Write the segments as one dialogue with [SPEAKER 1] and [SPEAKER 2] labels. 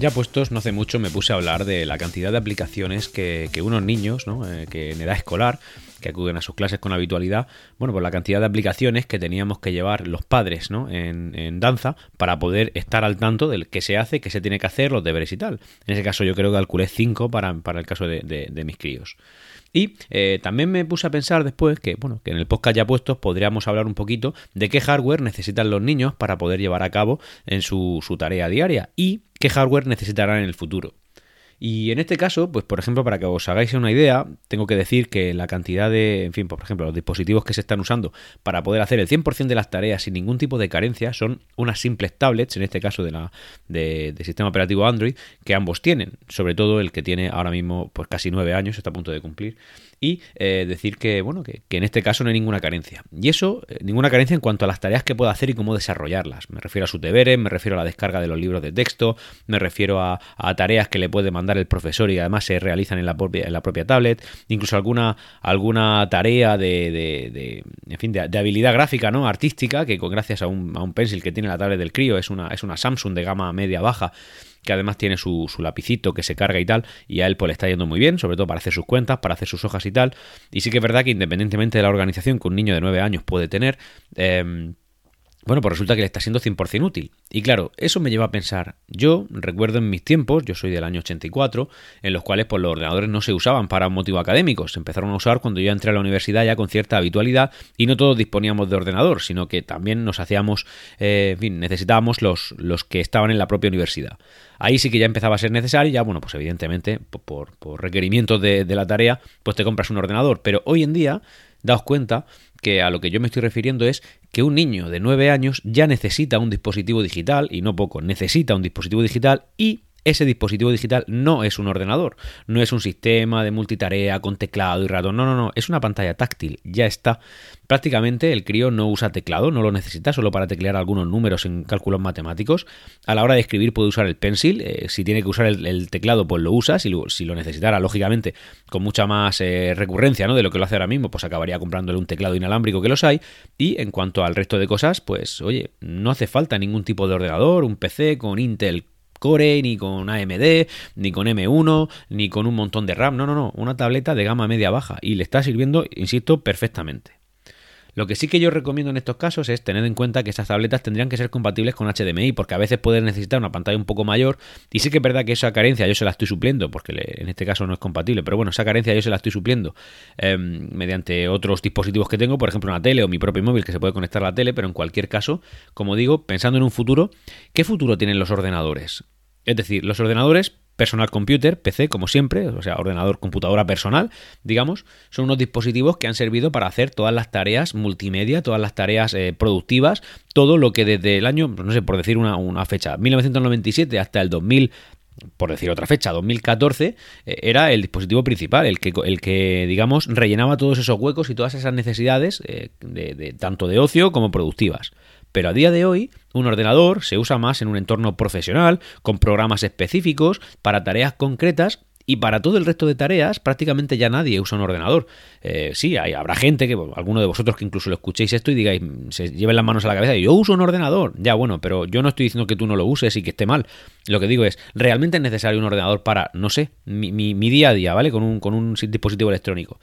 [SPEAKER 1] Ya puestos, no hace mucho me puse a hablar de la cantidad de aplicaciones que, unos niños, eh, que en edad escolar, que acuden a sus clases con habitualidad, bueno, pues la cantidad de aplicaciones que teníamos que llevar los padres ¿no? en, danza para poder estar al tanto del qué se hace, qué se tiene que hacer, los deberes y tal. En ese caso yo creo que calculé 5 para, para el caso de mis críos. Y eh, también me puse a pensar después que, bueno, que en el podcast ya puestos podríamos hablar un poquito de qué hardware necesitan los niños para poder llevar a cabo en su, su tarea diaria y qué hardware necesitarán en el futuro. Y en este caso, pues por ejemplo, para que os hagáis una idea, tengo que decir que la cantidad de, en fin, por ejemplo, los dispositivos que se están usando para poder hacer el 100% de las tareas sin ningún tipo de carencia son unas simples tablets, en este caso de la de, sistema operativo Android, que ambos tienen, sobre todo el que tiene ahora mismo pues casi nueve años, está a punto de cumplir y eh, decir que, bueno, que, en este caso no hay ninguna carencia. Y eso, eh, ninguna carencia en cuanto a las tareas que pueda hacer y cómo desarrollarlas. Me refiero a sus deberes, me refiero a la descarga de los libros de texto, me refiero a, tareas que le puede mandar el profesor y además se realizan en la propia, en la propia tablet, incluso alguna, alguna tarea de, de, en fin, de, habilidad gráfica, ¿no? Artística, que con, gracias a un, a un pencil que tiene la tablet del crío, es una, es una Samsung de gama media-baja, que además tiene su, lapicito que se carga y tal, y a él pues le está yendo muy bien, sobre todo para hacer sus cuentas, para hacer sus hojas y tal. Y sí que es verdad que independientemente de la organización que un niño de 9 años puede tener, eh, bueno, pues resulta que le está siendo 100% útil. Y claro, eso me lleva a pensar, yo recuerdo en mis tiempos, yo soy del año 84, en los cuales pues, los ordenadores no se usaban para un motivo académico, se empezaron a usar cuando yo entré a la universidad ya con cierta habitualidad y no todos disponíamos de ordenador, sino que también nos hacíamos, eh, necesitábamos los, los que estaban en la propia universidad. Ahí sí que ya empezaba a ser necesario, ya bueno, pues evidentemente por, por requerimientos de, de la tarea, pues te compras un ordenador, pero hoy en día daos cuenta que a lo que yo me estoy refiriendo es que un niño de 9 años ya necesita un dispositivo digital, y no poco, necesita un dispositivo digital y ese dispositivo digital no es un ordenador, no es un sistema de multitarea con teclado y ratón, no, no, no, es una pantalla táctil, ya está. Prácticamente el crío no usa teclado, no lo necesita solo para teclear algunos números en cálculos matemáticos. A la hora de escribir puede usar el pencil, eh, si tiene que usar el, teclado pues lo usa, si lo, si lo necesitara lógicamente con mucha más eh, recurrencia ¿no? de lo que lo hace ahora mismo, pues acabaría comprándole un teclado inalámbrico que los hay. Y en cuanto al resto de cosas, pues oye, no hace falta ningún tipo de ordenador, un PC con Intel Core, ni con AMD, ni con M1, ni con un montón de RAM. No, no, no. Una tableta de gama media baja. Y le está sirviendo, insisto, perfectamente. Lo que sí que yo recomiendo en estos casos es tener en cuenta que esas tabletas tendrían que ser compatibles con HDMI, porque a veces pueden necesitar una pantalla un poco mayor. Y sí que es verdad que esa carencia yo se la estoy supliendo, porque en este caso no es compatible, pero bueno, esa carencia yo se la estoy supliendo em, mediante otros dispositivos que tengo, por ejemplo una tele o mi propio móvil que se puede conectar a la tele, pero en cualquier caso, como digo, pensando en un futuro, ¿qué futuro tienen los ordenadores? Es decir, los ordenadores personal computer, PC, como siempre, o sea, ordenador, computadora personal, digamos, son unos dispositivos que han servido para hacer todas las tareas multimedia, todas las tareas eh, productivas, todo lo que desde el año, no sé, por decir una, una fecha, 1997 hasta el 2000 por decir otra fecha, 2014, eh, era el dispositivo principal, el que, el que, digamos, rellenaba todos esos huecos y todas esas necesidades, eh, de, tanto de ocio como productivas. Pero a día de hoy, un ordenador se usa más en un entorno profesional, con programas específicos, para tareas concretas y para todo el resto de tareas, prácticamente ya nadie usa un ordenador. Eh, sí, hay, habrá gente, que alguno de vosotros que incluso lo escuchéis esto y digáis, se lleven las manos a la cabeza y yo uso un ordenador. Ya, bueno, pero yo no estoy diciendo que tú no lo uses y que esté mal. Lo que digo es, ¿realmente es necesario un ordenador para, no sé, mi, mi día a día, ¿vale? Con un, con un dispositivo electrónico.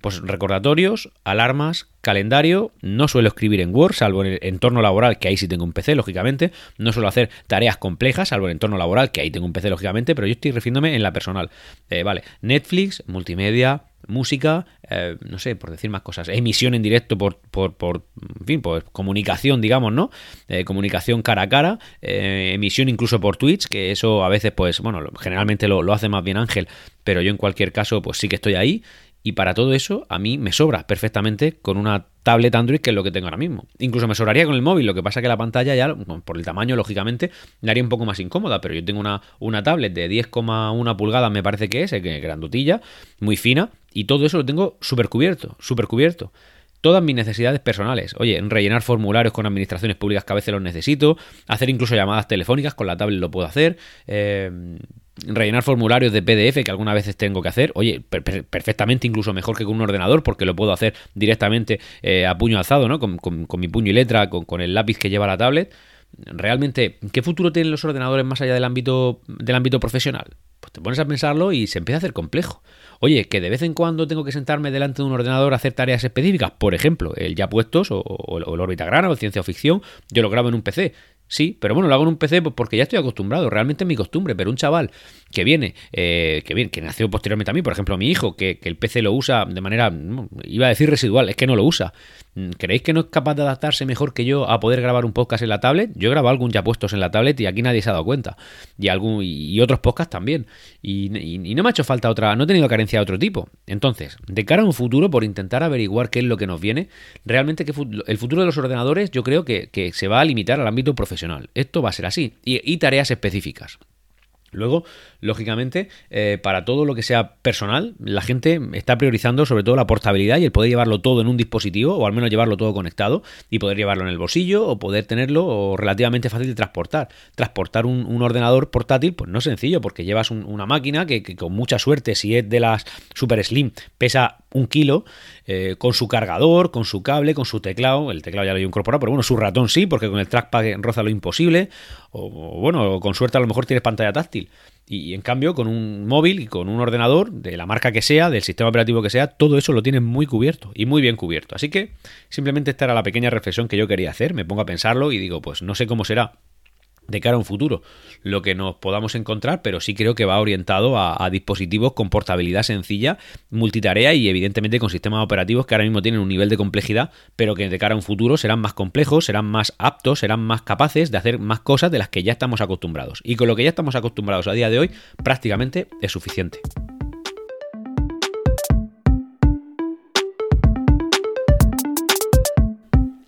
[SPEAKER 1] Pues recordatorios, alarmas, calendario. No suelo escribir en Word, salvo en el entorno laboral, que ahí sí tengo un PC, lógicamente. No suelo hacer tareas complejas, salvo en el entorno laboral, que ahí tengo un PC, lógicamente, pero yo estoy refiriéndome en la personal. Eh, vale, Netflix, multimedia, música, eh, no sé, por decir más cosas, emisión en directo por, por, por en fin, pues comunicación, digamos, ¿no? Eh, comunicación cara a cara, emisión incluso por Twitch, que eso a veces, pues, bueno, generalmente lo, hace más bien Ángel, pero yo en cualquier caso, pues sí que estoy ahí. Y para todo eso, a mí me sobra perfectamente con una tablet Android, que es lo que tengo ahora mismo. Incluso me sobraría con el móvil, lo que pasa que la pantalla ya, por el tamaño, lógicamente, la haría un poco más incómoda, pero yo tengo una, una tablet de 10,1 pulgadas, me parece que es, que grandotilla, muy fina, y todo eso lo tengo súper cubierto, súper cubierto todas mis necesidades personales. Oye, rellenar formularios con administraciones públicas que a veces los necesito, hacer incluso llamadas telefónicas con la tablet lo puedo hacer, eh, rellenar formularios de PDF que algunas veces tengo que hacer, oye, perfectamente incluso mejor que con un ordenador porque lo puedo hacer directamente eh, a puño alzado, ¿no? Con, mi puño y letra, con, el lápiz que lleva la tablet. realmente, ¿qué futuro tienen los ordenadores más allá del ámbito, del ámbito profesional? Pues te pones a pensarlo y se empieza a hacer complejo. Oye, que de vez en cuando tengo que sentarme delante de un ordenador a hacer tareas específicas, por ejemplo, el ya puestos o, el órbita grana o el ciencia ficción, yo lo grabo en un PC. Sí, pero bueno, lo hago en un PC pues, porque ya estoy acostumbrado, realmente es mi costumbre, pero un chaval que viene, eh, que viene, que nació posteriormente a mí, por ejemplo, mi hijo, que, el PC lo usa de manera, iba a decir residual, es que no lo usa. Mm, ¿Creéis que no es capaz de adaptarse mejor que yo a poder grabar un podcast en la tablet? Yo he grabado algún ya puestos en la tablet y aquí nadie se ha dado cuenta. Y algún y otros podcasts también. Y, no me ha hecho falta otra, no he tenido carencia de otro tipo. Entonces, de cara a un futuro, por intentar averiguar qué es lo que nos viene, realmente que el futuro de los ordenadores yo creo que, que se va a limitar al ámbito profesional esto va a ser así. y, tareas específicas. Luego, lógicamente, eh, para todo lo que sea personal, la gente está priorizando sobre todo la portabilidad y el poder llevarlo todo en un dispositivo, o al menos llevarlo todo conectado, y poder llevarlo en el bolsillo, o poder tenerlo relativamente fácil de transportar. Transportar un, ordenador portátil, pues no es sencillo, porque llevas una máquina que, con mucha suerte, si es de las Super Slim, pesa un kilo, eh, con su cargador, con su cable, con su teclado. El teclado ya lo he incorporado, pero bueno, su ratón sí, porque con el trackpad roza lo imposible. O, bueno, con suerte a lo mejor tienes pantalla táctil. Y en cambio, con un móvil y con un ordenador, de la marca que sea, del sistema operativo que sea, todo eso lo tienes muy cubierto y muy bien cubierto. Así que simplemente esta era la pequeña reflexión que yo quería hacer. Me pongo a pensarlo y digo, pues no sé cómo será de cara a un futuro lo que nos podamos encontrar, pero sí creo que va orientado a, dispositivos con portabilidad sencilla, multitarea y evidentemente con sistemas operativos que ahora mismo tienen un nivel de complejidad, pero que de cara a un futuro serán más complejos, serán más aptos, serán más capaces de hacer más cosas de las que ya estamos acostumbrados. Y con lo que ya estamos acostumbrados a día de hoy, prácticamente es suficiente.